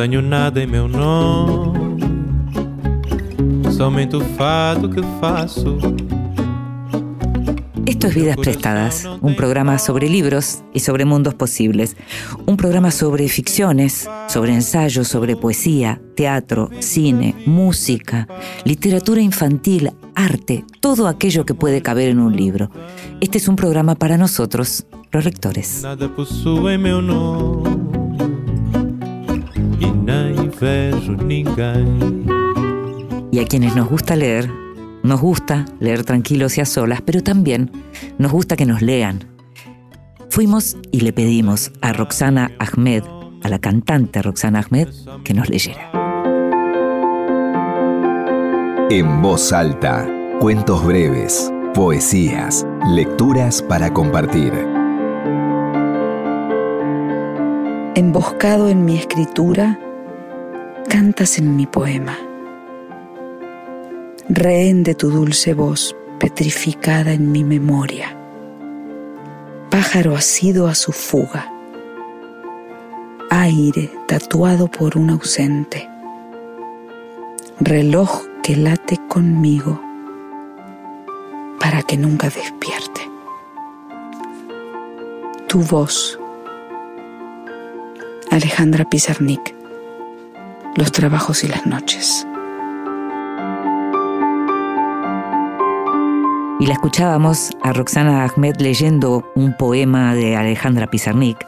Tenho nada em meu nome, somente o fado que faço. Esto es Vidas Prestadas, un programa sobre libros y sobre mundos posibles. Un programa sobre ficciones, sobre ensayos, sobre poesía, teatro, cine, música, literatura infantil, arte, todo aquello que puede caber en un libro. Este es un programa para nosotros, los lectores. Nada Y a quienes nos gusta leer, nos gusta leer tranquilos y a solas, pero también nos gusta que nos lean. Fuimos y le pedimos a Roxana Ahmed, a la cantante Roxana Ahmed, que nos leyera. En voz alta, cuentos breves, poesías, lecturas para compartir. Emboscado en mi escritura, cantas en mi poema. Rehén de tu dulce voz, petrificada en mi memoria. Pájaro asido a su fuga. Aire tatuado por un ausente. Reloj que late conmigo para que nunca despierte. Tu voz. Alejandra Pizarnik. Los trabajos y las noches. Y la escuchábamos a Roxana Ahmed leyendo un poema de Alejandra Pizarnik.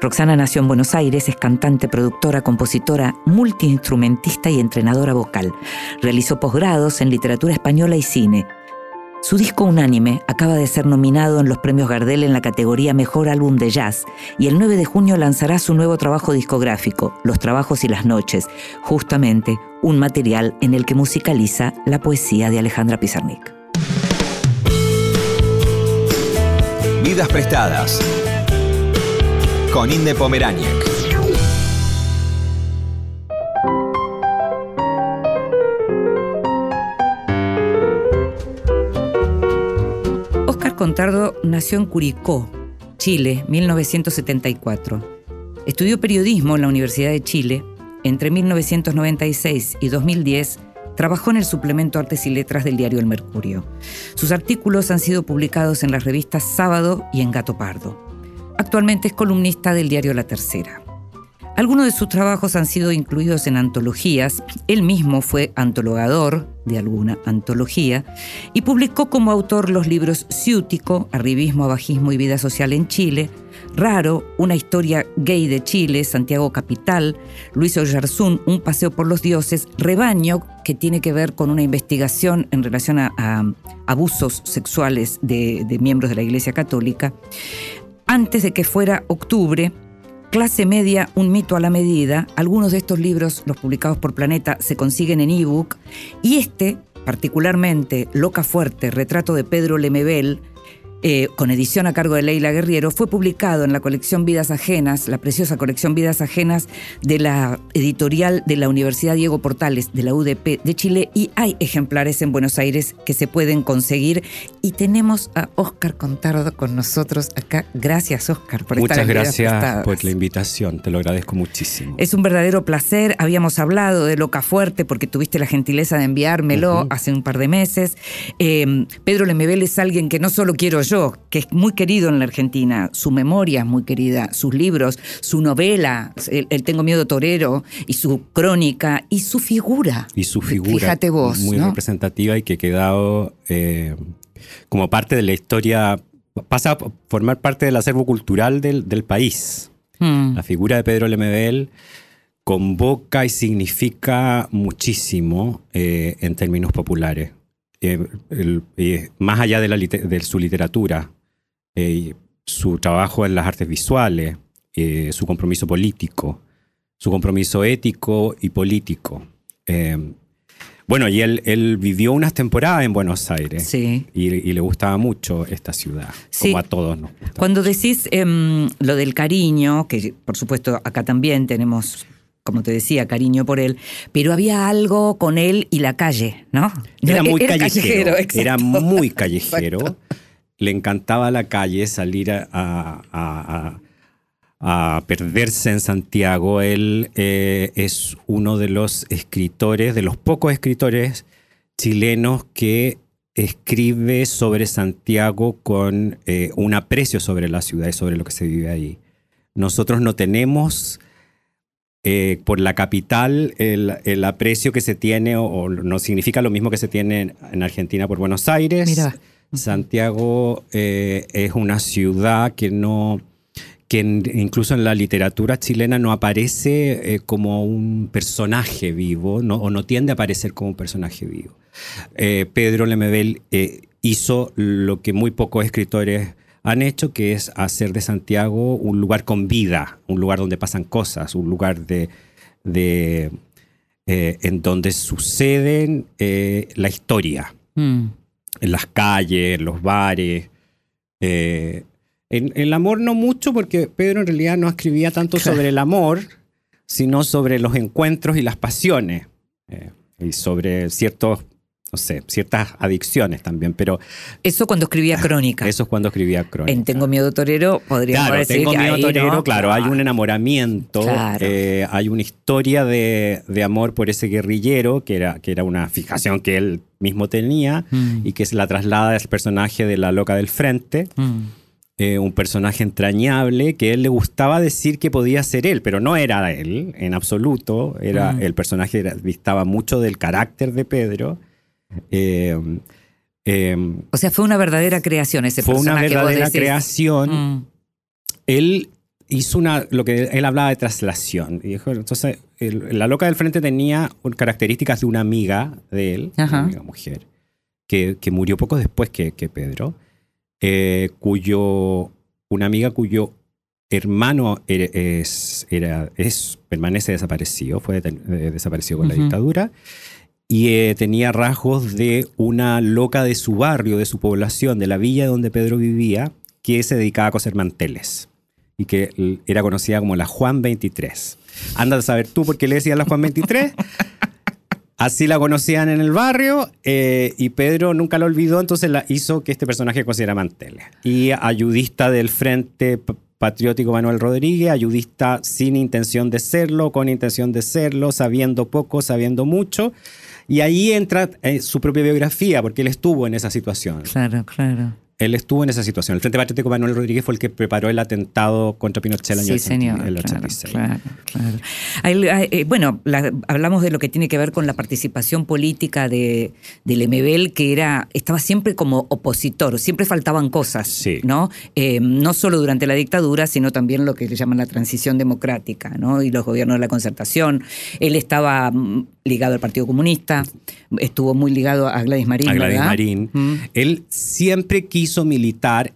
Roxana nació en Buenos Aires, es cantante, productora, compositora, multiinstrumentista y entrenadora vocal. Realizó posgrados en literatura española y cine. Su disco Unánime acaba de ser nominado en los premios Gardel en la categoría Mejor Álbum de Jazz y el 9 de junio lanzará su nuevo trabajo discográfico, Los Trabajos y las Noches, justamente un material en el que musicaliza la poesía de Alejandra Pizarnik. Vidas prestadas. Con Inde Pomeráñez. Contardo nació en Curicó, Chile, 1974. Estudió periodismo en la Universidad de Chile. Entre 1996 y 2010 trabajó en el suplemento Artes y Letras del diario El Mercurio. Sus artículos han sido publicados en las revistas Sábado y en Gato Pardo. Actualmente es columnista del diario La Tercera. Algunos de sus trabajos han sido incluidos en antologías. Él mismo fue antologador de alguna antología y publicó como autor los libros Ciútico, Arribismo, Abajismo y Vida Social en Chile, Raro, una historia gay de Chile, Santiago Capital, Luis Oyarzún, Un paseo por los dioses, Rebaño, que tiene que ver con una investigación en relación a, abusos sexuales de miembros de la Iglesia Católica. Antes de que fuera octubre, Clase Media, un mito a la medida. Algunos de estos libros, los publicados por Planeta, se consiguen en ebook. Y este, particularmente, Loca Fuerte, retrato de Pedro Lemebel, eh, con edición a cargo de Leila Guerriero, fue publicado en la colección Vidas Ajenas, la preciosa colección Vidas Ajenas de la editorial de la Universidad Diego Portales de la UDP de Chile y hay ejemplares en Buenos Aires que se pueden conseguir y tenemos a Oscar Contardo con nosotros acá. Gracias Oscar por Muchas estar gracias por la invitación, te lo agradezco muchísimo. Es un verdadero placer. Habíamos hablado de Loca Fuerte porque tuviste la gentileza de enviármelo hace un par de meses. Eh, Pedro Lemebel es alguien que no solo quiero yo, que es muy querido en la Argentina. Su memoria es muy querida, sus libros, su novela, El, El Tengo Miedo Torero, y su crónica, y su figura. y su figura Fíjate vos, muy ¿no? representativa y que ha quedado eh, como parte de la historia, pasa a formar parte del acervo cultural del, del país. Mm. La figura de Pedro Lemebel convoca y significa muchísimo eh, en términos populares. Eh, el- eh, más allá de, la de su literatura, eh, su trabajo en las artes visuales, su compromiso político, su compromiso ético y político. Eh, bueno, y él, él vivió unas temporadas en Buenos Aires Sí. y, y le gustaba mucho esta ciudad, Sí. como a todos nos gusta. Cuando decís em, lo del cariño, que por supuesto acá también tenemos, como te decía, cariño por él, pero había algo con él y la calle, ¿no? Era muy callejero. era muy callejero. Exacto. Le encantaba la calle, salir a, a- a- a perderse en Santiago. Él eh, es uno de los escritores, de los pocos escritores chilenos que escribe sobre Santiago con eh, un aprecio sobre la ciudad y sobre lo que se vive ahí. Nosotros no tenemos eh, por la capital el, el aprecio que se tiene o, o no significa lo mismo que se tiene en, en Argentina por Buenos Aires. Mira. Santiago eh, es una ciudad que no que en- incluso en la literatura chilena no aparece eh, como un personaje vivo no, o no tiende a aparecer como un personaje vivo. Eh, Pedro Lemebel hizo lo que muy pocos escritores han hecho, que es hacer de Santiago un lugar con vida, un lugar donde pasan cosas, un lugar de, de, eh, en donde suceden eh, la historia Mm. en las calles, en los bares. Eh, en el amor no mucho, porque Pedro en realidad no escribía tanto sobre el amor, sino sobre los encuentros y las pasiones. y sobre ciertos, no sé, ciertas adicciones también. Pero Eso cuando escribía crónica. eso es cuando escribía crónica. En Tengo Miedo Torero podríamos Claro, decir tengo que miedo ahí, torero, ¿no? claro, hay un enamoramiento, Claro. eh, hay una historia de, de amor por ese guerrillero, que era, que era una fijación que él mismo tenía, Mm. y que se la traslada al personaje de la loca del frente, Mm. eh, un personaje entrañable que él le gustaba decir que podía ser él, pero no era él en absoluto, era, Mm. el personaje era- distaba mucho del carácter de Pedro. Eh, eh, O sea, fue una verdadera creación ese fue una personaje. vos verdadera decís. creación Mm. él hizo una, lo que él hablaba de traslación. Y dijo, entonces, el- la loca del frente tenía características de una amiga de él, Ajá. una amiga mujer, que, que murió poco después que, que Pedro, eh, cuyo, una amiga cuyo hermano era- es, era, es, permanece desaparecido, fue deten- eh, desaparecido con la dictadura, y eh, tenía rasgos de una loca de su barrio, de su población, de la villa donde Pedro vivía, que se dedicaba a coser manteles y que era conocida como la Juan 23. Anda a saber tú por qué le decían la Juan 23. Así la conocían en el barrio eh, y Pedro nunca lo olvidó, entonces la hizo que este personaje cosiera manteles. Y ayudista del Frente Patriótico Manuel Rodríguez, ayudista sin intención de serlo, con intención de serlo, sabiendo poco, sabiendo mucho. Y ahí entra eh, su propia biografía, porque él estuvo en esa situación. Claro, claro. Él estuvo en esa situación. El Frente Patriótico Manuel Rodríguez fue el que preparó el atentado contra Pinochet el año Sí, 80 señor. el claro, 86. claro, claro. Hay- hay- eh, bueno, la- hablamos de lo que tiene que ver con la participación política de, de Lemebel, que era, estaba siempre como opositor, siempre faltaban cosas, Sí. ¿no? Eh, no solo durante la dictadura, sino también lo que le llaman la transición democrática, ¿no? Y los gobiernos de la concertación. Él estaba mm, ligado al Partido Comunista, estuvo muy ligado a Gladys Marín. a Gladys ¿verdad? Marín. Mm. Él siempre quiso militar.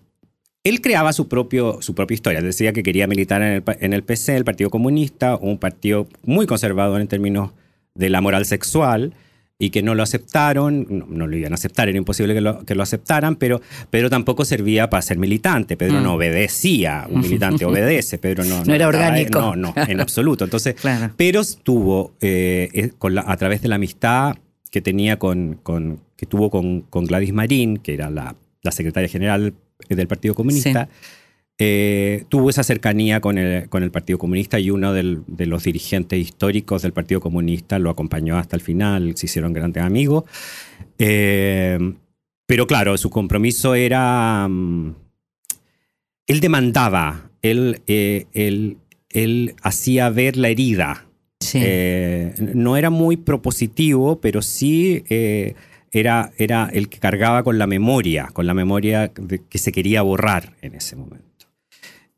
Él creaba su, propio, su propia historia. Decía que quería militar en el, en el PC, el Partido Comunista, un partido muy conservador en términos de la moral sexual y que no lo aceptaron, no, no lo iban a aceptar, era imposible que lo, que lo aceptaran, pero Pedro tampoco servía para ser militante, Pedro Mm. no obedecía, un militante obedece, Pedro no... No era orgánico. No, no, en absoluto. Entonces, Claro. pero tuvo, eh, eh, con la- a través de la amistad que tenía con, con- que tuvo con, con Gladys Marín, que era la, la secretaria general del Partido Comunista, eh, tuvo esa cercanía con el, con el Partido Comunista y uno del- de los dirigentes históricos del Partido Comunista lo acompañó hasta el final, se hicieron grandes amigos. Eh, pero claro, su compromiso era... mm, él demandaba, él, eh, él, él hacía ver la herida. Sí. Eh, no era muy propositivo, pero sí era, era el que cargaba con la memoria, con la memoria que se quería borrar en ese momento.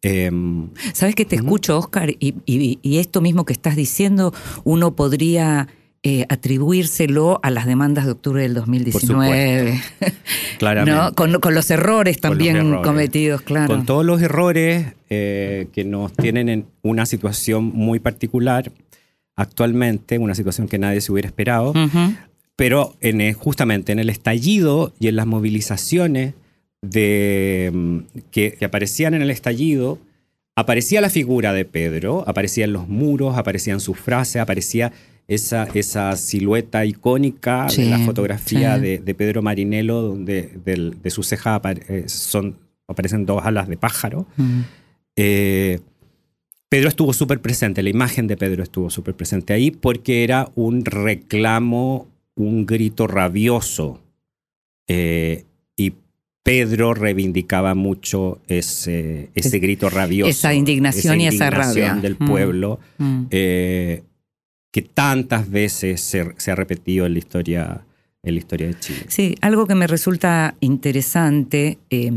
Em, Sabes que te escucho, Oscar, y, y- y esto mismo que estás diciendo, uno podría eh, atribuírselo a las demandas de octubre del 2019. claramente. ¿no? Con, con los errores los también errores. cometidos, claro. Con todos los errores eh, que nos tienen en una situación muy particular actualmente, una situación que nadie se hubiera esperado, Ujú. Pero en, justamente en el estallido y en las movilizaciones de, mm, que, que aparecían en el estallido, aparecía la figura de Pedro, aparecían los muros, aparecían sus frases, aparecía esa, esa silueta icónica Sí, de la fotografía sí. de, de Pedro Marinello, donde del- de su ceja apare- eh, son, aparecen dos alas de pájaro. Mm. Eh, Pedro estuvo súper presente, la imagen de Pedro estuvo súper presente ahí porque era un reclamo, un grito rabioso. Eh, y Pedro reivindicaba mucho ese, ese grito rabioso. Esa indignación y esa rabia. del Mm. pueblo Mm. eh, que tantas veces se, se ha repetido en la historia en la historia de Chile. Sí, algo que me resulta interesante eh,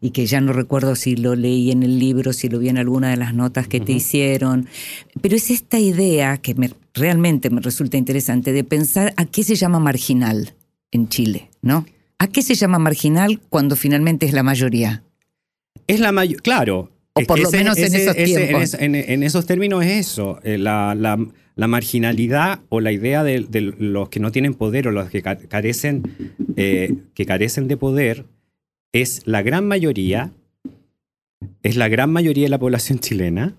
y que ya no recuerdo si lo leí en el libro, si lo vi en alguna de las notas que te hicieron, pero es esta idea que me, realmente me resulta interesante de pensar a qué se llama marginal en Chile, ¿no? ¿A qué se llama marginal cuando finalmente es la mayoría? Es la mayor, claro. O por lo menos en esos en, tiempos. en- en esos términos es eso, eh, la, la- la marginalidad o la idea de, de los que no tienen poder o los que ca- carecen, eh, que carecen de poder es la gran mayoría, es la gran mayoría de la población chilena,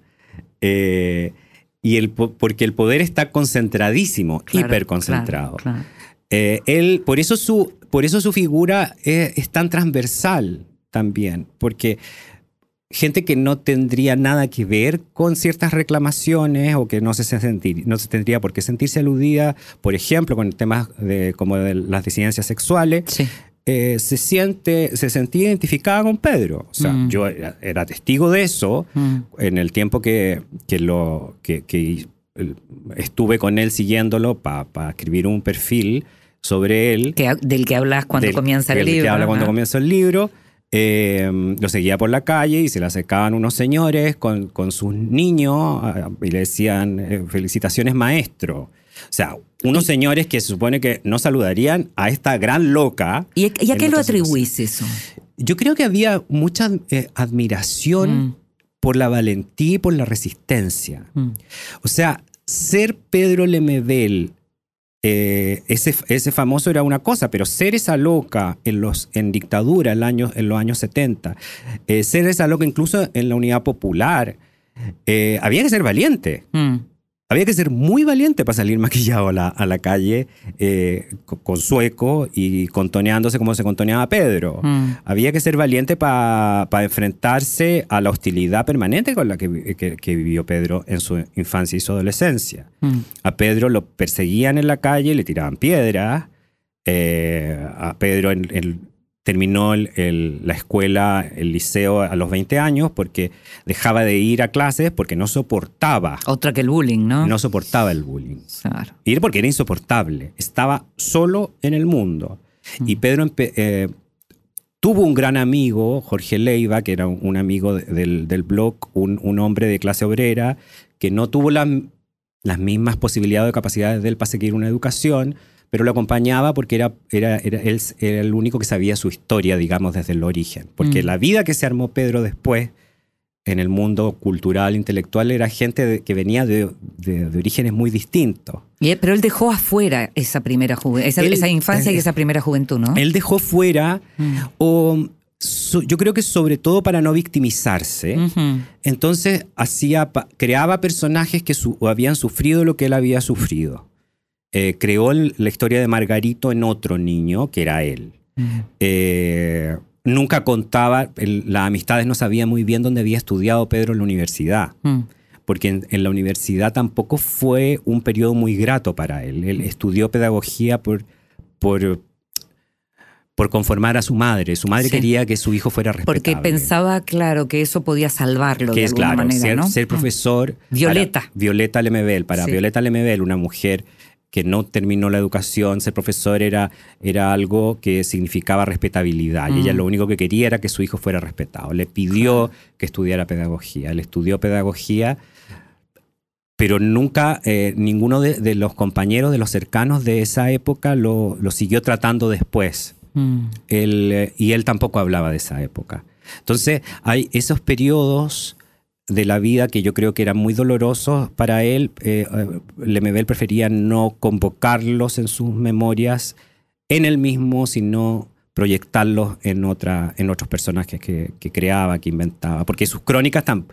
eh, y el, po- porque el poder está concentradísimo, Claro, hiperconcentrado. claro, claro. Eh, él, por eso su, por eso su figura es, es tan transversal también, porque gente que no tendría nada que ver con ciertas reclamaciones o que no se, sentir, no se tendría por qué sentirse aludida, por ejemplo, con temas de, como de las disidencias sexuales, Sí. eh, se, siente, se sentía identificada con Pedro. O sea, Mm. yo era, era testigo de eso Mm. en el tiempo que, que lo, que, que, estuve con él siguiéndolo para escribir un perfil sobre él. Que- del que hablas cuando del- comienza el del libro. que habla cuando comienza el libro. Eh, lo seguía por la calle y se le acercaban unos señores con, con sus niños ah, y le decían eh, felicitaciones maestro. O sea, unos señores que se supone que no saludarían a esta gran loca. ¿Y, a- y a en qué lo atribuís eso? Yo creo que había mucha eh, admiración Mm. por la valentía y por la resistencia. Mm. O sea, ser Pedro Lemebel, eh, ese, ese famoso era una cosa, pero ser esa loca en, los, en dictadura el año- en los años 70, eh, ser esa loca incluso en la unidad popular, eh, había que ser valiente. Mm. Había que ser muy valiente para salir maquillado a la, a la calle eh, co- con, sueco y contoneándose como se contoneaba Pedro. Mm. Había que ser valiente para enfrentarse a la hostilidad permanente con la que, que- que vivió Pedro en su infancia y su adolescencia. Mm. A Pedro lo perseguían en la calle, le tiraban piedras. eh, a Pedro en- en- terminó el- el- la escuela, el liceo a los 20 años porque dejaba de ir a clases porque no soportaba, Otra que el bullying, ¿no? no soportaba el bullying. Claro. Ir porque era insoportable. Estaba solo en el mundo. Y Pedro eh, tuvo un gran amigo, Jorge Leiva, que era un, un amigo de- del, del blog, un, un hombre de clase obrera, que no tuvo la- las mismas posibilidades o capacidades de él para seguir una educación, pero lo acompañaba porque era, era, era, él era el único que sabía su historia, digamos, desde el origen. Porque Mm. la vida que se armó Pedro después en el mundo cultural, intelectual, era gente de- que venía de, de- de orígenes muy distintos. Y él- pero él dejó afuera esa primera juventud, esa, Él- esa infancia y eh, esa primera juventud, ¿no? Él dejó fuera, Mm. o so- yo creo que sobre todo para no victimizarse, entonces hacía, creaba personajes que su- habían sufrido lo que él había sufrido. Eh, creó el- la historia de Margarito en otro niño, que era él. Eh, nunca contaba, el- las amistades no sabían muy bien dónde había estudiado Pedro en la universidad. Mm. porque en, en la universidad tampoco fue un periodo muy grato para él. Él estudió pedagogía por, por, por conformar a su madre. Su madre Sí. quería que su hijo fuera respetable. Porque pensaba, claro, que eso podía salvarlo que de es alguna claro, manera, ser, ¿no? ser Mm. profesor. Violeta. para Violeta Lemebel. Para Sí. Violeta Lemebel, una mujer que no terminó la educación, ser profesor era, era algo que significaba respetabilidad. Y ella Mm. lo único que quería era que su hijo fuera respetado. Le pidió que estudiara pedagogía. Él estudió pedagogía, pero nunca eh, ninguno de, de los compañeros, de los cercanos de esa época lo, lo siguió tratando después. Mm. Él, eh, y él tampoco hablaba de esa época. Entonces, hay esos periodos de la vida que yo creo que eran muy dolorosos para él. Eh, eh, Lemebel prefería no convocarlos en sus memorias en él mismo, sino proyectarlos en, otra, en otros personajes que, que creaba, que inventaba. Porque sus crónicas tan,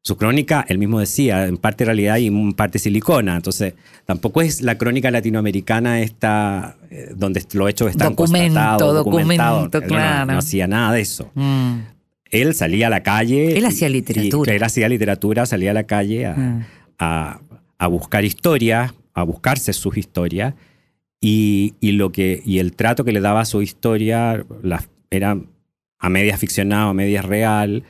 su crónica, él mismo decía, en parte realidad y en parte silicona. Entonces, tampoco es la crónica latinoamericana esta, eh, donde los hechos están Documento, no- no- claro. no hacía nada de eso. Mm. Él salía a la calle. Él hacía literatura. y él hacía literatura, salía a la calle a, Ah. a- a buscar historias, a buscarse sus historias. Y, y lo que, y el trato que le daba a su historia las- era a medias ficcionado, a medias real.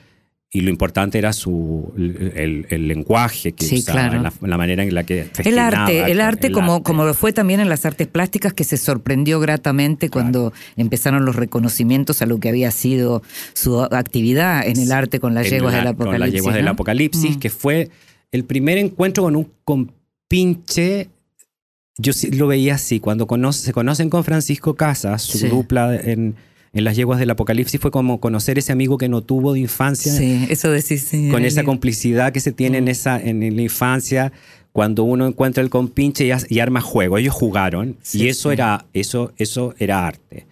Y lo importante era su, el, el- lenguaje que Sí, usaba, claro. la, la manera en la que El arte, el arte, el como, arte. como lo fue también en las artes plásticas, que se sorprendió gratamente cuando empezaron los reconocimientos a lo que había sido su actividad en el arte con las yeguas la- del apocalipsis. Con las yeguas del apocalipsis, Mm. que fue el primer encuentro con un compinche. Yo lo veía así, cuando conoce- se conocen con Francisco Casas, su Sí. dupla en, en las yeguas del apocalipsis, fue como conocer ese amigo que no tuvo de infancia, Sí, eso decís. sí, con esa complicidad que se tiene Mm. en, esa, en la infancia. Cuando uno encuentra el compinche y, arma juego, ellos jugaron Sí, y eso sí. era eso eso era arte.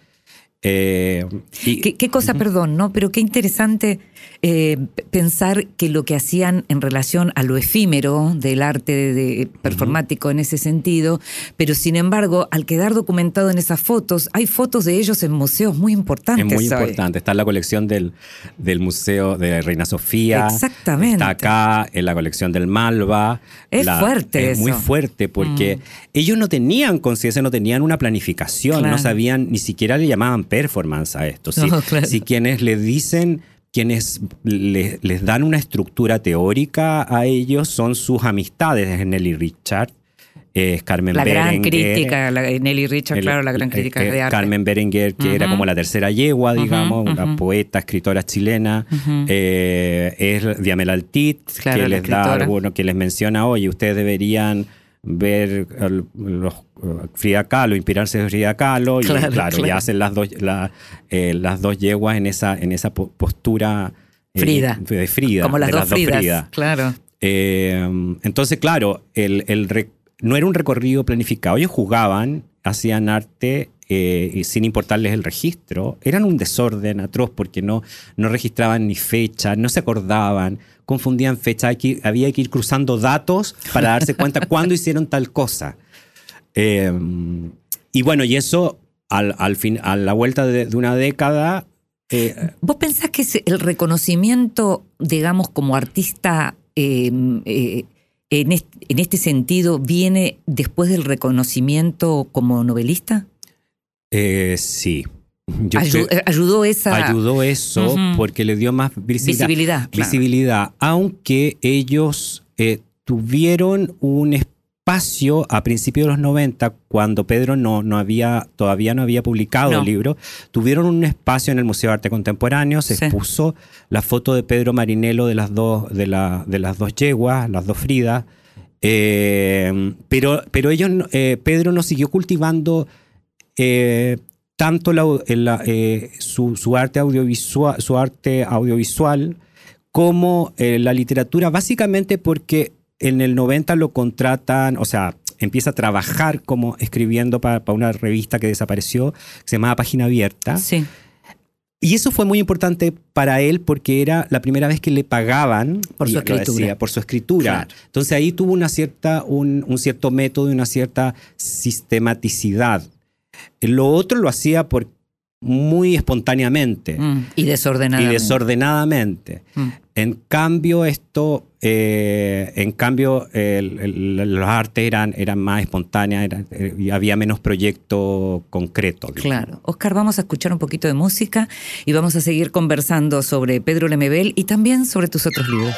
Eh, y- ¿Qué, qué cosa, perdón, ¿no? Pero qué interesante eh, pensar que lo que hacían en relación a lo efímero del arte de- de- performático en ese sentido, pero sin embargo, al quedar documentado en esas fotos, hay fotos de ellos en museos muy importantes. Es muy importante. Está en la colección del, del Museo de Reina Sofía. Exactamente. Está acá en la colección del Malva. Es fuerte Es muy eso. Mm. fuerte porque ellos no tenían conciencia, no tenían una planificación, Claro. no sabían, ni siquiera le llamaban performance a esto. Si, No, claro. si quienes le dicen, quienes le- les dan una estructura teórica a ellos son sus amistades, es Nelly Richard. Es Carmen La gran crítica, la- Nelly Richard, el- claro, la gran eh, crítica eh, de arte. Carmen Berenguer, que era como la tercera yegua, digamos, una poeta, escritora chilena. Eh, es Diamela Altit, Claro, que les da alguno, que les menciona, oye, ustedes deberían ver el- los, Frida Kahlo, inspirarse de Frida Kahlo, y Claro, claro, hacen las dos, la- eh, las dos yeguas en esa, en esa po- postura eh, Frida. de Frida. Como las de dos Fridas, Frida. claro. Eh, entonces, claro, el, el no era un recorrido planificado. Ellos jugaban, hacían arte eh, y sin importarles el registro. Eran un desorden atroz porque no, no registraban ni fecha, no se acordaban, confundían fecha. Hay que- había que ir cruzando datos para darse cuenta cuándo hicieron tal cosa. Eh, y bueno, y eso al, al fin, a la vuelta de, de una década. eh, ¿Vos pensás que el reconocimiento, digamos, como artista eh, eh, en, est- en este sentido viene después del reconocimiento como novelista? eh, sí. Yo Ayu- creo- ayudó esa ayudó eso porque le dio más visibilidad. visibilidad. claro. aunque ellos eh, tuvieron un espacio a principios de los 90, cuando Pedro no, no había, todavía no había publicado No. el libro, tuvieron un espacio en el Museo de Arte Contemporáneo, se Sí. expuso la foto de Pedro Marinelo de las dos, de la, de las dos yeguas, las dos Fridas, eh, pero, pero ellos, eh, Pedro no siguió cultivando eh, tanto la- la- eh, su, su arte audiovisual, su arte audiovisual como eh, la literatura, básicamente porque en el 90 lo contratan, o sea, empieza a trabajar como escribiendo para, para una revista que desapareció, que se llamaba Página Abierta. Sí, Y eso fue muy importante para él porque era la primera vez que le pagaban Por su escritura. decía, por su escritura. Claro. Entonces ahí tuvo una cierta, un, un cierto método y una cierta sistematicidad. Lo otro lo hacía por muy espontáneamente Mm, y desordenada. y desordenadamente. En cambio, esto, eh, en cambio, el- el- los artes eran, eran más espontáneas eran- eh, y había menos proyecto concreto. digamos. Claro. Oscar, vamos a escuchar un poquito de música y vamos a seguir conversando sobre Pedro Lemebel y también sobre tus otros libros.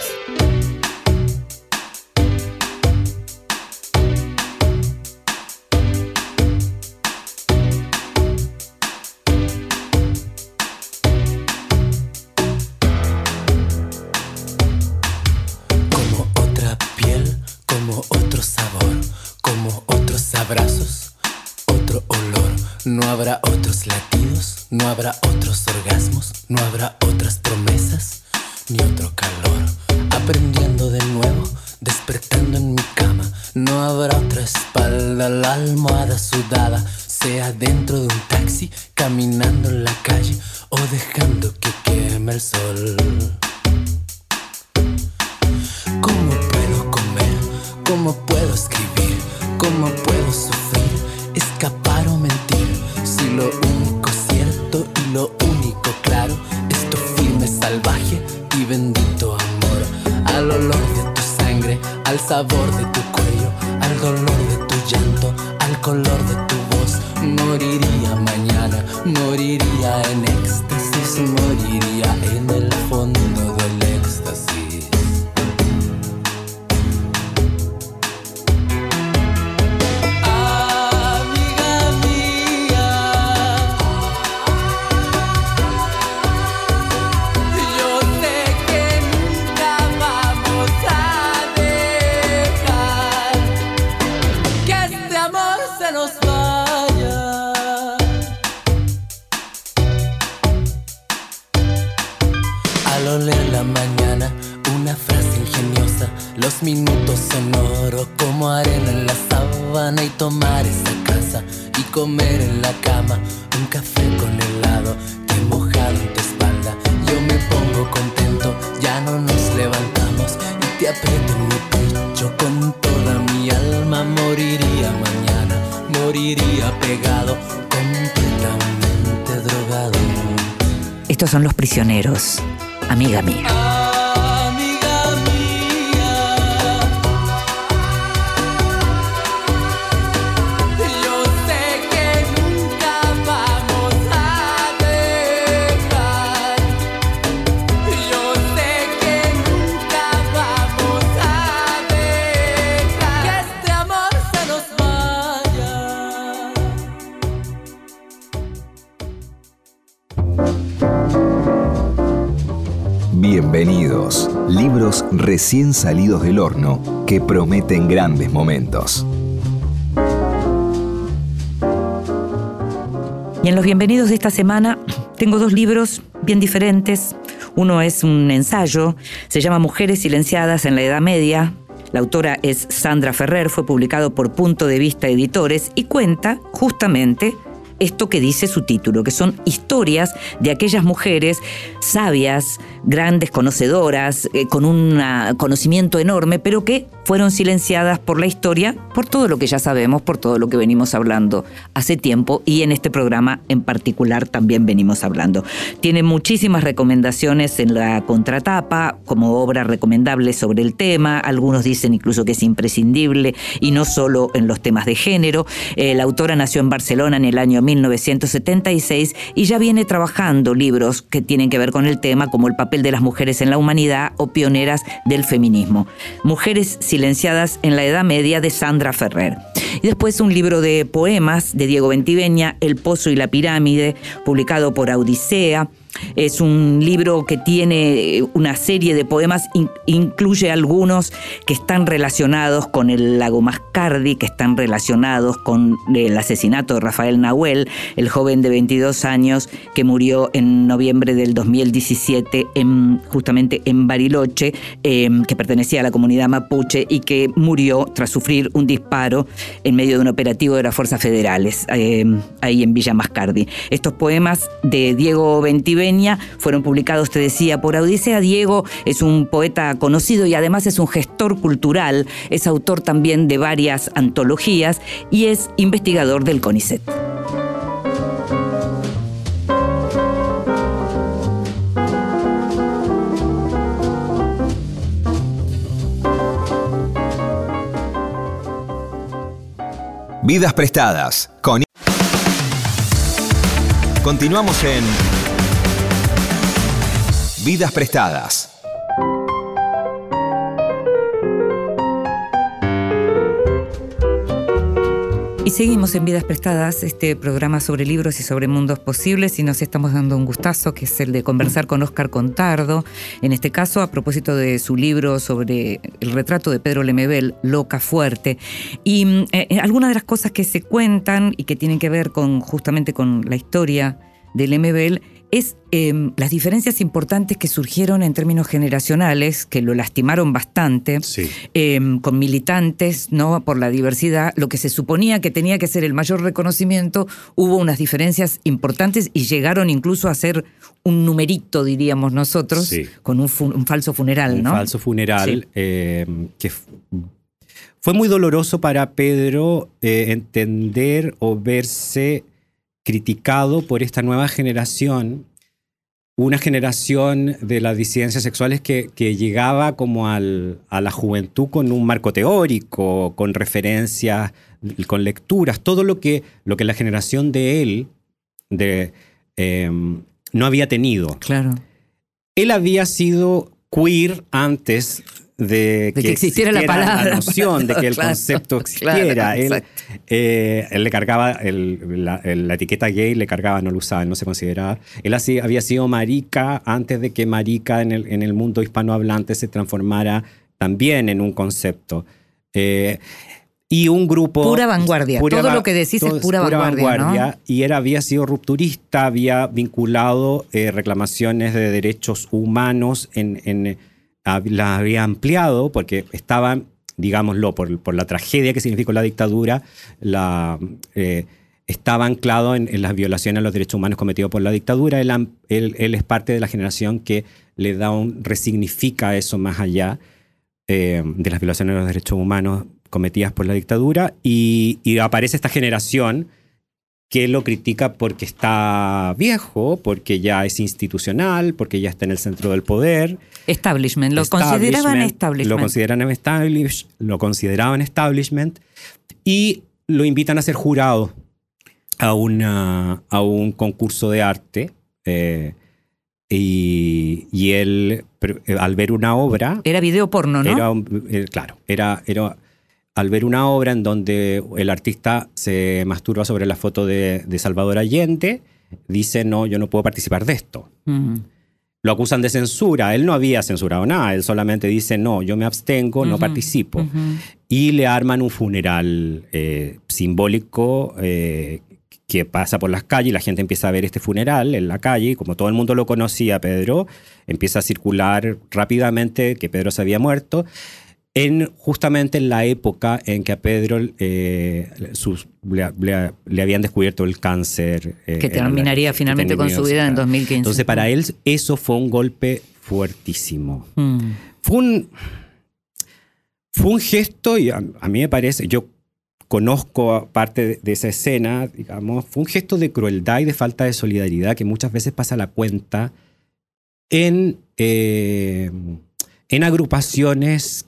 Al oler la mañana, una frase ingeniosa, los minutos son oro como arena en la sábana y tomar esa casa y comer en la cama un café con helado que mojado en tu espalda. Yo me pongo contento, ya no nos levantamos y te aprieto en mi pecho con toda mi alma. Moriría mañana, moriría pegado, completamente drogado. Estos son los prisioneros, amiga mía. Recién salidos del horno que prometen grandes momentos. Y en los bienvenidos de esta semana tengo dos libros bien diferentes. Uno es un ensayo, se llama Mujeres silenciadas en la Edad Media. La autora es Sandra Ferrer, fue publicado por Punto de Vista Editores y cuenta justamente esto que dice su título, que son historias de aquellas mujeres sabias, grandes conocedoras, eh, con un conocimiento enorme, pero que fueron silenciadas por la historia, por todo lo que ya sabemos, por todo lo que venimos hablando hace tiempo y en este programa en particular también venimos hablando. Tiene muchísimas recomendaciones en la contratapa como obra recomendable sobre el tema, algunos dicen incluso que es imprescindible y no solo en los temas de género. Eh, la autora nació en Barcelona en el año 1976 y ya viene trabajando libros que tienen que ver con el tema como El papel de las mujeres en la humanidad o Pioneras del feminismo. Mujeres silenciadas en la Edad Media de Sandra Ferrer. Y después un libro de poemas de Diego Ventiveña, El Pozo y la Pirámide, publicado por Odisea. Es un libro que tiene una serie de poemas, in- incluye algunos que están relacionados con el lago Mascardi, que están relacionados con el asesinato de Rafael Nahuel, el joven de 22 años que murió en noviembre del 2017 en, justamente en Bariloche, eh, que pertenecía a la comunidad mapuche y que murió tras sufrir un disparo en medio de un operativo de las fuerzas federales, eh, ahí en Villa Mascardi. Estos poemas de Diego Fueron publicados, te decía, por Odisea. Diego es un poeta conocido y además es un gestor cultural, es autor también de varias antologías y es investigador del CONICET. Vidas prestadas. Con... Continuamos en Vidas prestadas. Y seguimos en Vidas Prestadas, este programa sobre libros y sobre mundos posibles, y nos estamos dando un gustazo, que es el de conversar con Óscar Contardo, en este caso a propósito de su libro sobre el retrato de Pedro Lemebel, Loca Fuerte. Y mm, eh, algunas de las cosas que se cuentan y que tienen que ver con justamente con la historia de Lemebel es eh, las diferencias importantes que surgieron en términos generacionales, que lo lastimaron bastante, Sí. eh, con militantes, ¿no? Por la diversidad, lo que se suponía que tenía que ser el mayor reconocimiento, hubo unas diferencias importantes y llegaron incluso a ser un numerito, diríamos nosotros, Sí. con un, falso funeral, un ¿no? falso funeral Sí. eh, que fue muy doloroso para Pedro eh, entender o verse criticado por esta nueva generación una generación de las disidencias sexuales que, que llegaba como al, a la juventud con un marco teórico, con referencias, con lecturas, todo lo que, lo que la generación de él de, eh, no había tenido. Claro. Él había sido queer antes de, De que existiera la palabra. noción, de que el Claro, concepto claro, existiera. él, eh, él le cargaba, el- la, el- la etiqueta gay le cargaba, no lo usaba, él no se consideraba. Él así, había sido marica antes de que marica en el, en el mundo hispanohablante se transformara también en un concepto. Eh, y un grupo... Pura vanguardia. Todo lo que decís es todo pura vanguardia, ¿no? Y era, había sido rupturista, había vinculado eh, reclamaciones de derechos humanos, en, las había ampliado porque estaban, digámoslo, por, por la tragedia que significó la dictadura, la, eh, estaba anclado en, en las violaciones a los derechos humanos cometidos por la dictadura. Él, es parte de la generación que le da un, resignifica eso más allá eh, de las violaciones a los derechos humanos cometidas por la dictadura y aparece esta generación que lo critica porque está viejo, porque ya es institucional, porque ya está en el centro del poder. Establishment. Lo consideraban Establishment, establishment. Lo consideran establish, lo consideraban establishment y lo invitan a ser jurado a, una, a un concurso de arte. eh, y, y él, eh, al ver una obra, Era video porno, ¿no? era, eh, claro, era, era al ver una obra en donde el artista se masturba sobre la foto de, de Salvador Allende, dice, no, yo no puedo participar de esto. Mm. Lo acusan de censura, él no había censurado nada, él solamente dice, no, yo me abstengo, no participo. Y le arman un funeral eh, simbólico eh, que pasa por las calles y la gente empieza a ver este funeral en la calle. y Como todo el mundo lo conocía, Pedro, empieza a circular rápidamente que Pedro se había muerto. En, justamente en la época en que a Pedro eh, sus- le, le- le habían descubierto el cáncer. eh, Que la- terminaría que finalmente con su vida en terminó, 2015. Entonces, para él, eso fue un golpe fuertísimo. Mm. Fue un, fue un gesto, y a, a mí me parece, yo conozco parte de, de esa escena, digamos, fue un gesto de crueldad y de falta de solidaridad que muchas veces pasa la cuenta en, eh, en agrupaciones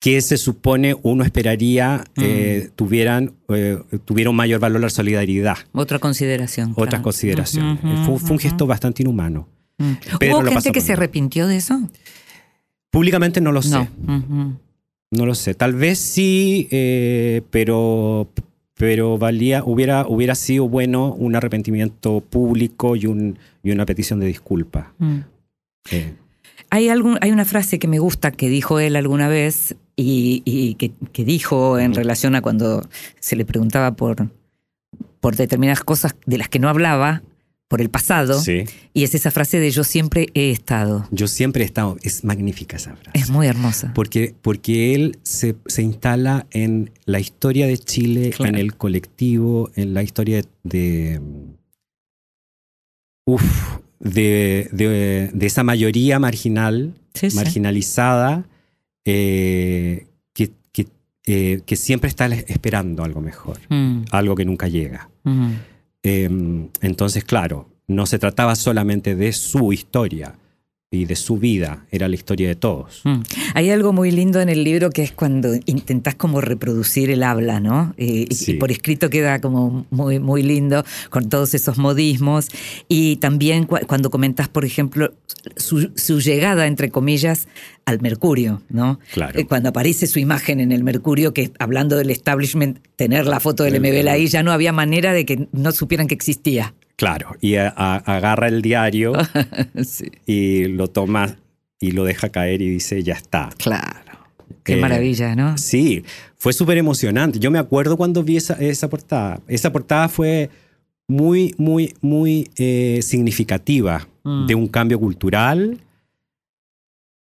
que se supone uno esperaría eh, tuvieran, eh, tuviera un mayor valor la solidaridad. Otra consideración. Otras claro. consideraciones. Ujú, fue, fue un gesto bastante inhumano. Mm. ¿Hubo gente que se arrepintió de eso? Públicamente no lo sé. No lo sé. Tal vez sí, eh, pero, pero valía, hubiera, hubiera sido bueno un arrepentimiento público y, un, y una petición de disculpa. Mm. Eh, Hay, algún, hay una frase que me gusta que dijo él alguna vez y, y que, que dijo en relación a cuando se le preguntaba por, por determinadas cosas de las que no hablaba, por el pasado, sí. y es esa frase de yo siempre he estado. Yo siempre he estado. Es magnífica esa frase. Es muy hermosa. Porque, porque él se, se instala en la historia de Chile, Claro. en el colectivo, en la historia de. Uf, de, de- de esa mayoría marginal, Sí, marginalizada, eh, que, que, eh, que siempre está esperando algo mejor, Mm, algo que nunca llega. mm. Eh, entonces, claro, no se trataba solamente de su historia y de su vida, era la historia de todos. Mm. Hay algo muy lindo en el libro que es cuando intentás como reproducir el habla, ¿no? Y- Sí. y por escrito queda como muy, muy lindo con todos esos modismos. Y también cu- cuando comentás, por ejemplo, su, su llegada, entre comillas, al Mercurio, ¿no? Claro. Eh, Cuando aparece su imagen en el Mercurio, que hablando del establishment, tener la foto del El- MBL ahí, ya no había manera de que no supieran que existía. Claro, y a- a- agarra el diario sí, y lo toma y lo deja caer y dice, ya está. claro. Qué Eh, maravilla, ¿no? Sí, fue súper emocionante. Yo me acuerdo cuando vi esa, esa portada. Esa portada fue muy, muy, muy eh, significativa Mm. de un cambio cultural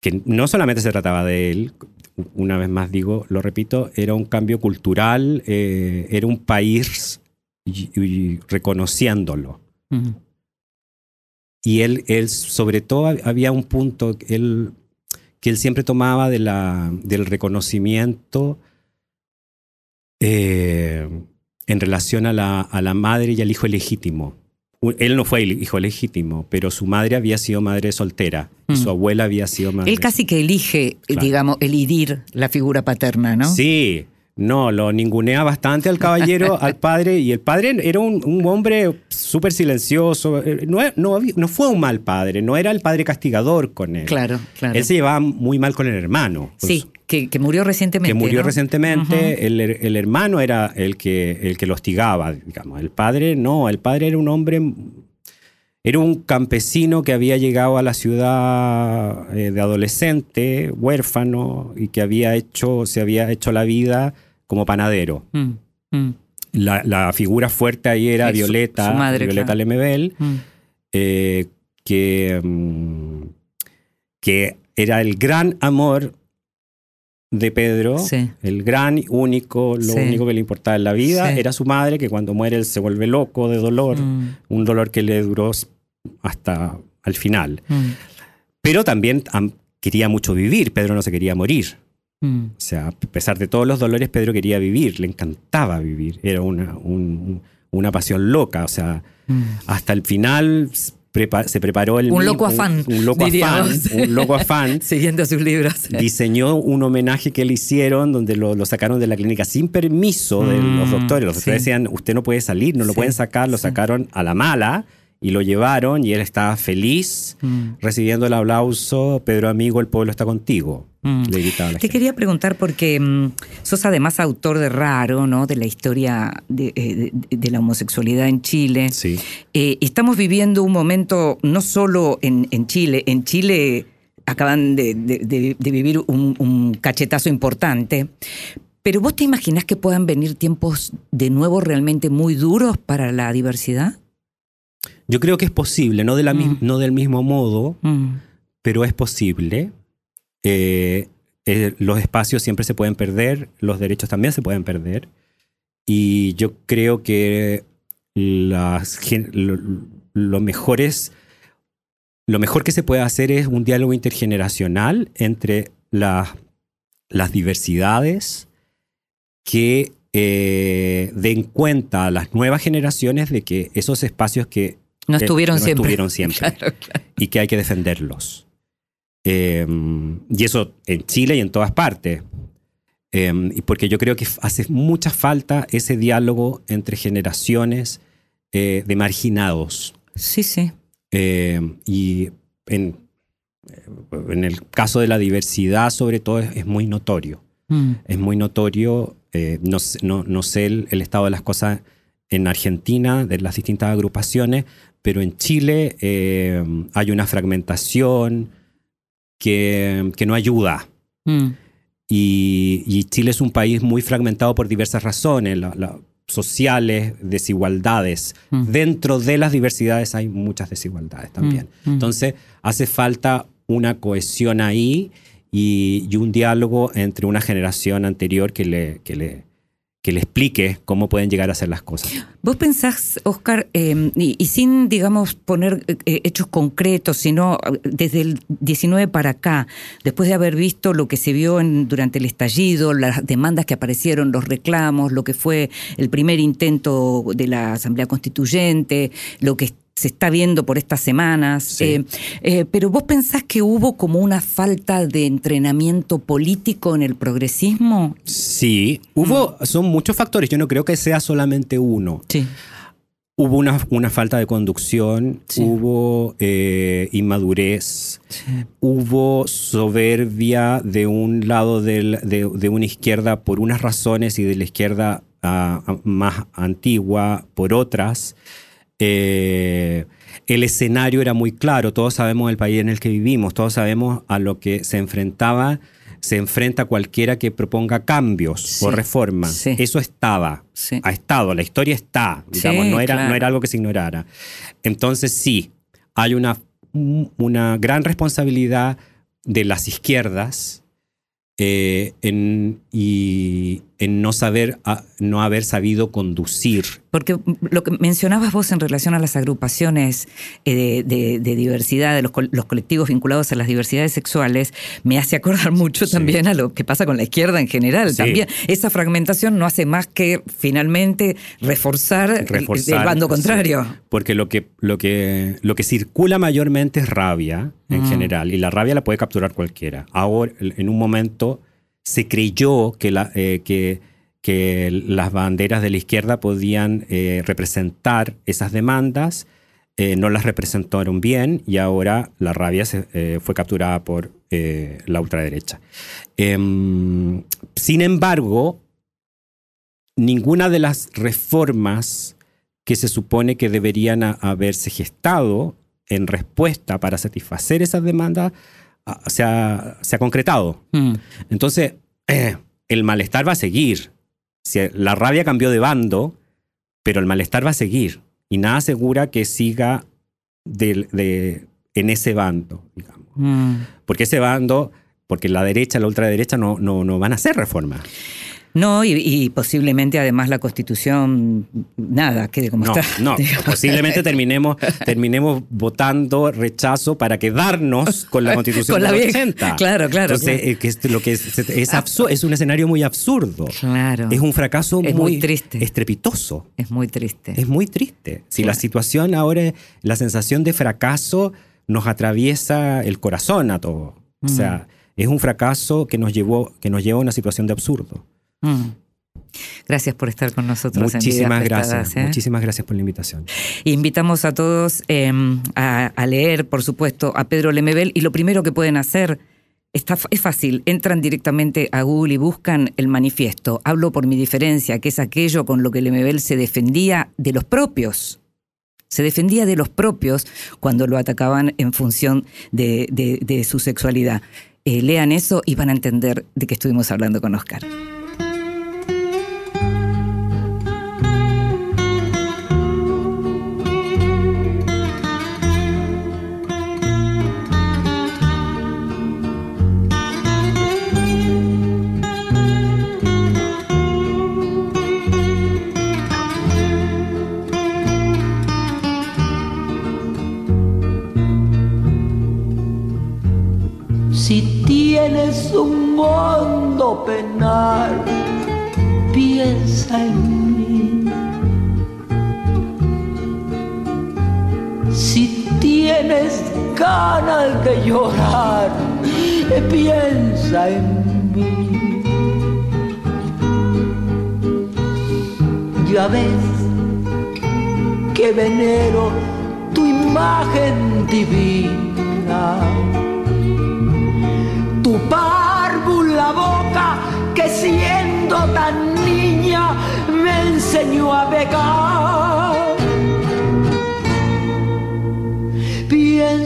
que no solamente se trataba de él, una vez más digo, lo repito, era un cambio cultural, eh, era un país y- y reconociéndolo. Y él, él sobre todo hab- había un punto que él, que él siempre tomaba de la, del reconocimiento eh, en relación a la, a la madre y al hijo legítimo. él no fue el hijo legítimo, pero su madre había sido madre soltera y su abuela había sido madre. Él casi que elige, Claro. digamos, elidir la figura paterna, ¿no? Sí, no, lo ningunea bastante al caballero, al padre, y el padre era un, un hombre súper silencioso. eh, No, no, no fue un mal padre, no era el padre castigador con él. Claro, claro. Él se llevaba muy mal con el hermano. pues, Sí, que, que murió recientemente. que murió ¿no? recientemente, el, el hermano era el que, el que lo hostigaba, digamos. El padre no, el padre era un hombre, era un campesino que había llegado a la ciudad eh, de adolescente, huérfano, y que había hecho, se había hecho la vida como panadero. Mm, mm, La, la figura fuerte ahí era Sí, Violeta, su madre, Violeta claro. Lemebel, mm. eh, que, que era el gran amor de Pedro, Sí. el gran único, lo Sí. único que le importaba en la vida era su madre, que cuando muere él se vuelve loco de dolor, un dolor que le duró hasta al final. Pero también am, quería mucho vivir, Pedro no se quería morir. Mm. O sea, a pesar de todos los dolores, Pedro quería vivir, le encantaba vivir, era una, un- una pasión loca, o sea, Mm. hasta el final prepa- se preparó el Un loco afán, un, loco afán, un loco afán. Siguiendo sus libros. Diseñó un homenaje que le hicieron donde lo, lo sacaron de la clínica sin permiso de Mm, los doctores. Los doctores sí. decían, usted no puede salir, no lo Sí, pueden sacar, lo sí. sacaron a la mala y lo llevaron y él estaba feliz Mm, recibiendo el aplauso. Pedro amigo, el pueblo está contigo. mm. Le Te gente. quería preguntar porque mm, sos además autor de Raro, ¿no? De la historia de, eh, de- de la homosexualidad en Chile. Sí. Eh, estamos viviendo un momento no solo en, en Chile, en Chile acaban de vivir un, un cachetazo importante, pero vos te imaginás que puedan venir tiempos de nuevo realmente muy duros para la diversidad? Yo creo que es posible, no, de la mis- Mm. no del mismo modo, Mm, pero es posible. Eh, eh, los espacios siempre se pueden perder, los derechos también se pueden perder. Y yo creo que las, lo, lo mejor es- lo mejor que se puede hacer es un diálogo intergeneracional entre las las diversidades que eh, den cuenta a las nuevas generaciones de que esos espacios que No que estuvieron no siempre. estuvieron siempre Claro, claro. y que hay que defenderlos. Eh, y eso en Chile y en todas partes. Eh, porque yo creo que hace mucha falta ese diálogo entre generaciones eh, de marginados. Sí, sí. Eh, y en, en el caso de la diversidad, sobre todo, es, es muy notorio. Mm, Es muy notorio, eh, no, sé- no, no sé el, el estado de las cosas en Argentina, de las distintas agrupaciones, pero en Chile eh, hay una fragmentación que, que no ayuda. mm, Y, y Chile es un país muy fragmentado por diversas razones, la- la- sociales, desigualdades. Mm. Dentro de las diversidades hay muchas desigualdades también. Mm, mm. Entonces hace falta una cohesión ahí y, y un diálogo entre una generación anterior que le, que le, que le explique cómo pueden llegar a hacer las cosas. ¿Vos pensás, Oscar, eh, y, y sin, digamos, poner eh, hechos concretos, sino eh, desde el 19 para acá, después de haber visto lo que se vio en- durante el estallido, las demandas que aparecieron, los reclamos, lo que fue el primer intento de la Asamblea Constituyente, lo que se está viendo por estas semanas, Sí. eh, eh, pero vos pensás que hubo como una falta de entrenamiento político en el progresismo? Sí, hubo, son muchos factores, yo no creo que sea solamente uno. Sí. Hubo una, una falta de conducción, Sí. hubo eh, inmadurez, hubo soberbia de un lado del- de, de una izquierda por unas razones y de la izquierda más antigua por otras. Eh, el escenario era muy claro, todos sabemos el país en el que vivimos, todos sabemos a lo que se enfrentaba, se enfrenta cualquiera que proponga cambios Sí, o reformas. sí. Eso estaba, Sí. ha estado, la historia está, digamos, no, era, claro. no era algo que se ignorara. Entonces sí, hay una, una gran responsabilidad de las izquierdas eh, en- y, en no saber, no haber sabido conducir. Porque lo que mencionabas vos en relación a las agrupaciones eh, de, de- de diversidad, de los, col- los colectivos vinculados a las diversidades sexuales, me hace acordar mucho también a lo que pasa con la izquierda en general. Sí. También esa fragmentación no hace más que finalmente reforzar, el- reforzar el bando sí. contrario. Porque lo que, lo, que, lo que circula mayormente es rabia en Mm. general, y la rabia la puede capturar cualquiera. Ahora, en un momento, se creyó eh, que, las banderas de la izquierda podían eh, representar esas demandas, eh, no las representaron bien, y ahora la rabia fue capturada por la ultraderecha. Em, sin embargo, ninguna de las reformas que se supone que deberían haberse gestado en respuesta para satisfacer esas demandas se ha, se ha concretado. Mm. Entonces, eh, el malestar va a seguir. Si la rabia cambió de bando, pero el malestar va a seguir. Y nada asegura que siga de- en ese bando, digamos. Mm. Porque ese bando, porque la derecha, la ultraderecha no, no, no van a hacer reformas. No, y, y posiblemente además la constitución, nada, quede como No, está. no, Digamos. posiblemente terminemos, terminemos votando rechazo para quedarnos con la constitución Con la del vieja. 80. Claro, claro, Entonces, claro. eh, es, lo que es, es, un escenario muy absurdo. Claro. Es un fracaso Es muy triste. estrepitoso. Es muy triste. Es muy triste. Si la situación ahora, la sensación de fracaso nos atraviesa el corazón a todos. O sea, es un fracaso que nos llevó, que nos lleva a una situación de absurdo. Mm. Gracias por estar con nosotros. en Muchísimas Vidas gracias. ¿eh? Muchísimas gracias por la invitación. Invitamos a todos eh, a, a leer, por supuesto, a Pedro Lemebel y lo primero que pueden hacer está, es fácil, entran directamente a Google y buscan el manifiesto. Hablo por mi diferencia, que es aquello con lo que Lemebel se defendía de los propios. Se defendía de los propios cuando lo atacaban en función de, de- de su sexualidad. Eh, lean eso y van a entender de qué estuvimos hablando con Oscar. Ganas de llorar, piensa en mí. Ya ves que venero tu imagen divina tu párvula boca que siendo tan niña me enseñó a pecar.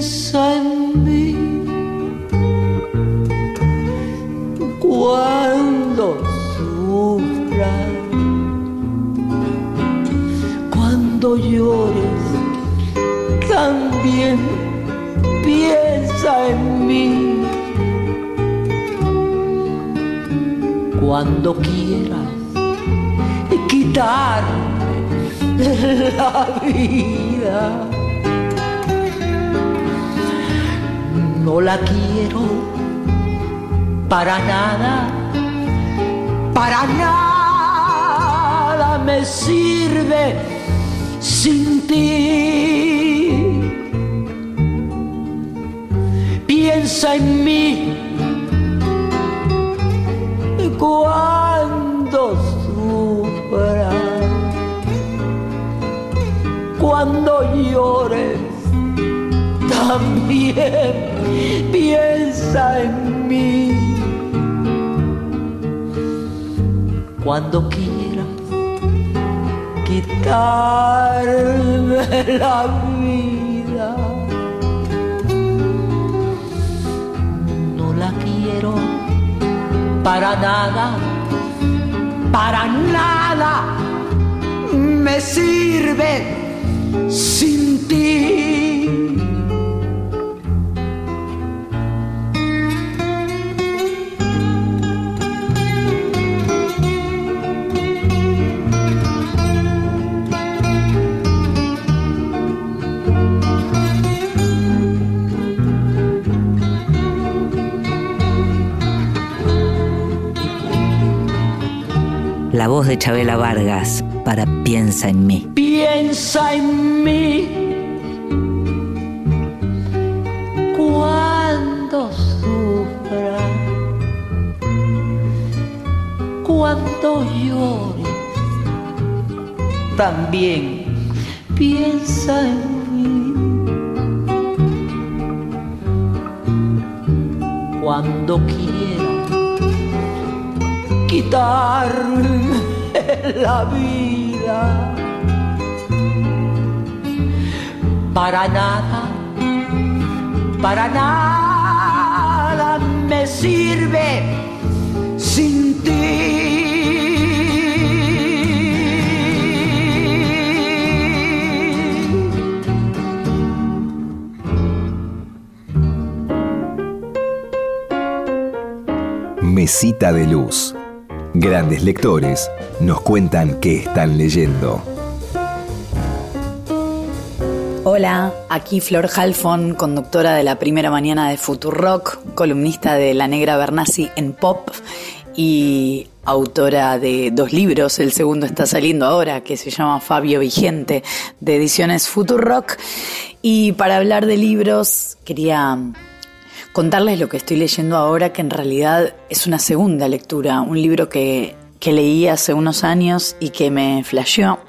Piensa en mí cuando sufras, cuando llores, también piensa en mí. cuando quieras quitarme la vida. No la quiero para nada, para nada me sirve sin ti. Piensa en mí cuando sufras, cuando llores, también piensa en mí. Cuando quieras quitarme la vida, no la quiero para nada, para nada me sirve sin ti. Voz de Chabela Vargas para Piensa en mí. Piensa en mí. Cuando sufra, cuando llore. También. Piensa en mí. Cuando quiera quitarme la vida. Para nada, para nada me sirve sin ti. Mesita de luz. Grandes lectores nos cuentan qué están leyendo. Hola, aquí Flor Halfon, conductora de la primera mañana de Futurock, columnista de La Negra Bernasi en Pop y autora de dos libros. El segundo está saliendo ahora, que se llama Fabio Vigente, de ediciones Futurock. Y para hablar de libros, quería contarles lo que estoy leyendo ahora, que en realidad es una segunda lectura, un libro que, que leí hace unos años y que me flasheó,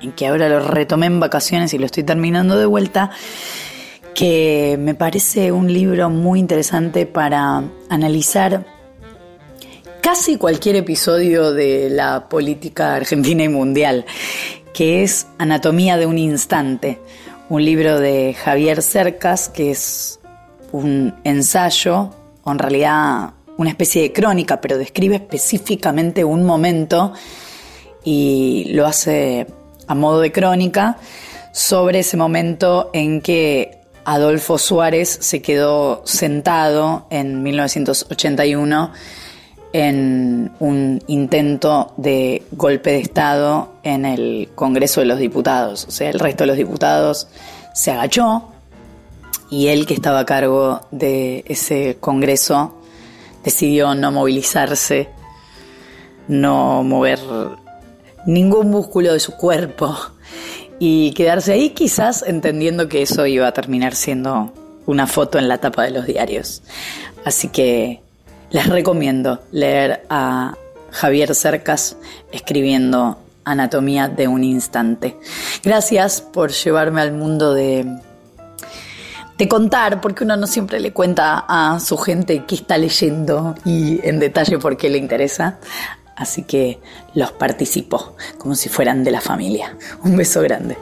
en que ahora lo retomé en vacaciones y lo estoy terminando de vuelta, que me parece un libro muy interesante para analizar casi cualquier episodio de la política argentina y mundial, que es Anatomía de un Instante, un libro de Javier Cercas, que es un ensayo, o en realidad una especie de crónica, pero describe específicamente un momento y lo hace a modo de crónica sobre ese momento en que Adolfo Suárez se quedó sentado en 1981 en un intento de golpe de Estado en el Congreso de los Diputados. O sea, el resto de los diputados se agachó y él que estaba a cargo de ese Congreso decidió no movilizarse, no mover ningún músculo de su cuerpo y quedarse ahí quizás entendiendo que eso iba a terminar siendo una foto en la tapa de los diarios. Así que les recomiendo leer a Javier Cercas escribiendo Anatomía de un instante. Gracias por llevarme al mundo de, de contar, porque uno no siempre le cuenta a su gente qué está leyendo y en detalle por qué le interesa. Así que los participo como si fueran de la familia. Un beso grande.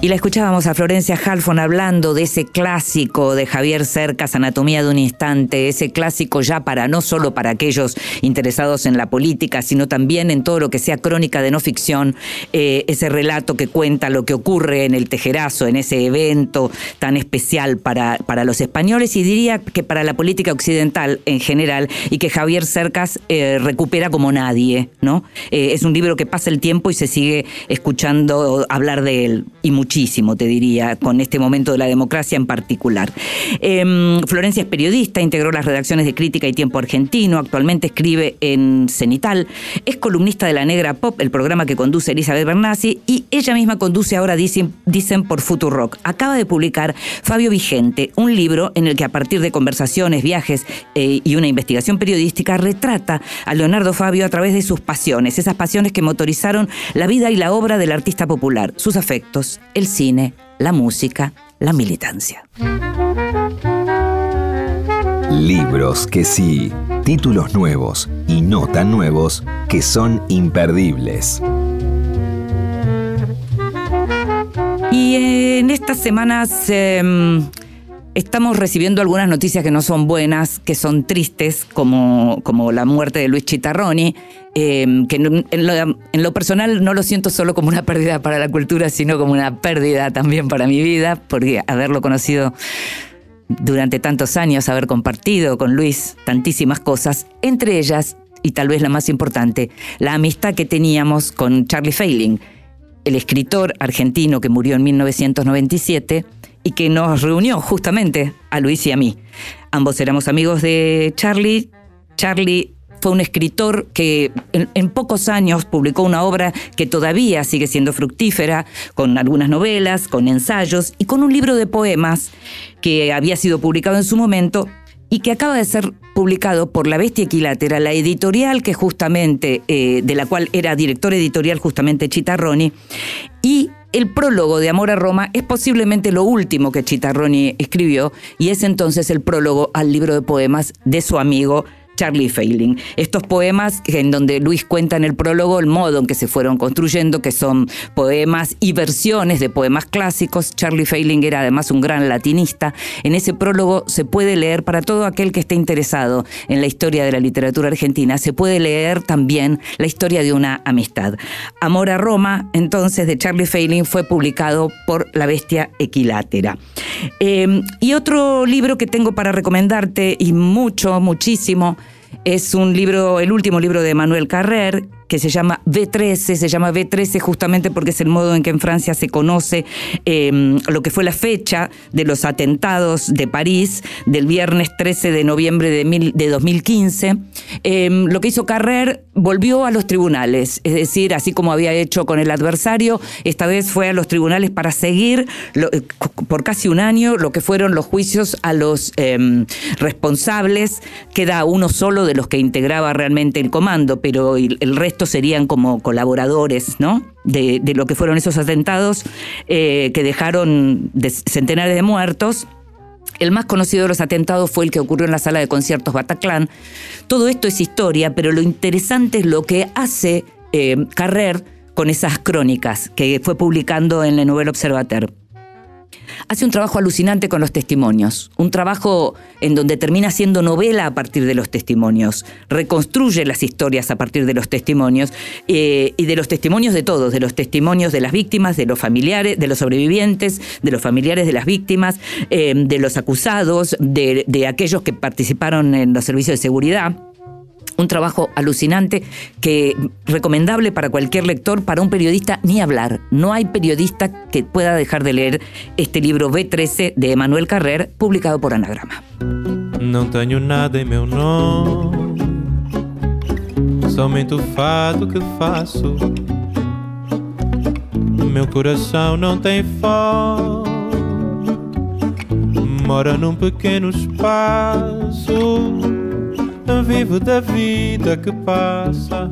Y la escuchábamos a Florencia Halfon hablando de ese clásico de Javier Cercas, Anatomía de un Instante, ese clásico ya para no solo para aquellos interesados en la política, sino también en todo lo que sea crónica de no ficción, eh, ese relato que cuenta lo que ocurre en el Tejerazo, en ese evento tan especial para, para los españoles y diría que para la política occidental en general y que Javier Cercas eh, recupera como nadie, ¿no? Eh, es un libro que pasa el tiempo y se sigue escuchando hablar de él y muchísimo, te diría, con este momento de la democracia en particular. Eh, Florencia es periodista, integró las redacciones de Crítica y Tiempo Argentino, actualmente escribe en Cenital, es columnista de La Negra Pop, el programa que conduce Elizabeth Bernasi, y ella misma conduce ahora Dicen, Dicen por Futurock. Acaba de publicar Fabio Vigente, un libro en el que a partir de conversaciones, viajes eh, y una investigación periodística retrata a Leonardo Fabio a través de sus pasiones, esas pasiones que motorizaron la vida y la obra del artista popular, sus afectos, el cine, la música, la militancia. Libros que sí, títulos nuevos y no tan nuevos que son imperdibles. Y en estas semanas eh, estamos recibiendo algunas noticias que no son buenas, que son tristes, como, como la muerte de Luis Chitarroni, eh, que en, lo personal no lo siento solo como una pérdida para la cultura, sino como una pérdida también para mi vida, porque haberlo conocido durante tantos años, haber compartido con Luis tantísimas cosas, entre ellas, y tal vez la más importante, la amistad que teníamos con Charlie Failing, el escritor argentino que murió en 1997 y que nos reunió justamente a Luis y a mí. Ambos éramos amigos de Charlie, Charlie fue un escritor que en, pocos años publicó una obra que todavía sigue siendo fructífera, con algunas novelas, con ensayos y con un libro de poemas que había sido publicado en su momento y que acaba de ser publicado por La Bestia Equilátera, la editorial que justamente, eh, de la cual era director editorial justamente Chitarroni, y el prólogo de Amor a Roma es posiblemente lo último que Chitarroni escribió, y es entonces el prólogo al libro de poemas de su amigo Charlie Failing. Estos poemas en donde Luis cuenta en el prólogo el modo en que se fueron construyendo, que son poemas y versiones de poemas clásicos. Charlie Failing era además un gran latinista. En ese prólogo se puede leer para todo aquel que esté interesado en la historia de la literatura argentina, se puede leer también la historia de una amistad. Amor a Roma, entonces, de Charlie Failing fue publicado por La Bestia Equilátera. Eh, y otro libro que tengo para recomendarte, y mucho, muchísimo, es un libro, el último libro de Manuel Carrer, que se llama V13, se llama V13 justamente porque es el modo en que en Francia se conoce eh, lo que fue la fecha de los atentados de París del viernes 13 de noviembre de, mil, de 2015. Eh, lo que hizo Carrer volvió a los tribunales, es decir, así como había hecho con el adversario, esta vez fue a los tribunales para seguir lo, por casi un año lo que fueron los juicios a los eh, responsables. Queda uno solo de los que integraba realmente el comando, pero el resto estos serían como colaboradores, ¿no? De, lo que fueron esos atentados eh, que dejaron de centenares de muertos. El más conocido de los atentados fue el que ocurrió en la sala de conciertos Bataclan. Todo esto es historia, pero lo interesante es lo que hace eh, Carrer con esas crónicas que fue publicando en la Nouvelle Observateur hace un trabajo alucinante con los testimonios, un trabajo en donde termina siendo novela a partir de los testimonios, reconstruye las historias a partir de los testimonios eh, y de los testimonios de todos, de los testimonios de las víctimas, de los familiares, de los sobrevivientes, de los familiares de las víctimas, eh, de los acusados, de, de aquellos que participaron en los servicios de seguridad un trabajo alucinante que recomendable para cualquier lector, para un periodista ni hablar. No hay periodista que pueda dejar de leer este libro B13 de Emanuel Carrer, publicado por Anagrama. Não tenho nada em meu nome, somente o fado que faço. Meu coração não tem mora num pequeno espaço. Vivo da vida que pasa.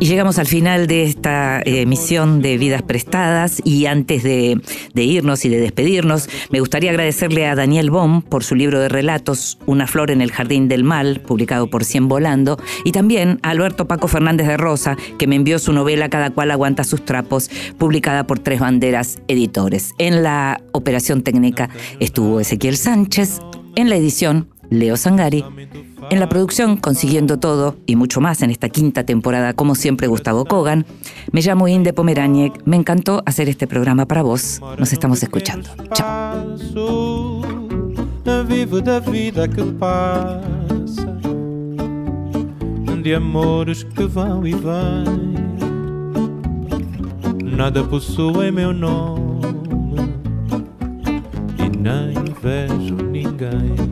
Y llegamos al final de esta emisión de Vidas Prestadas y antes de, de, irnos y de despedirnos, me gustaría agradecerle a Daniel Baum por su libro de relatos Una flor en el jardín del mal, publicado por Cien Volando, y también a Alberto Paco Fernández de Rosa, que me envió su novela Cada cual aguanta sus trapos, publicada por Tres Banderas Editores. En la operación técnica estuvo Ezequiel Sánchez, en la edición Leo Sangari. En la producción, consiguiendo todo y mucho más en esta quinta temporada, como siempre, Gustavo Kogan. Me llamo Inde Pomeraniec. Me encantó hacer este programa para vos. Nos estamos escuchando. Chao. Vivo da vida que pasa, de amores que vão e vêm. Nada possui meu nome e nem vejo ninguém.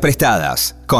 Prestadas con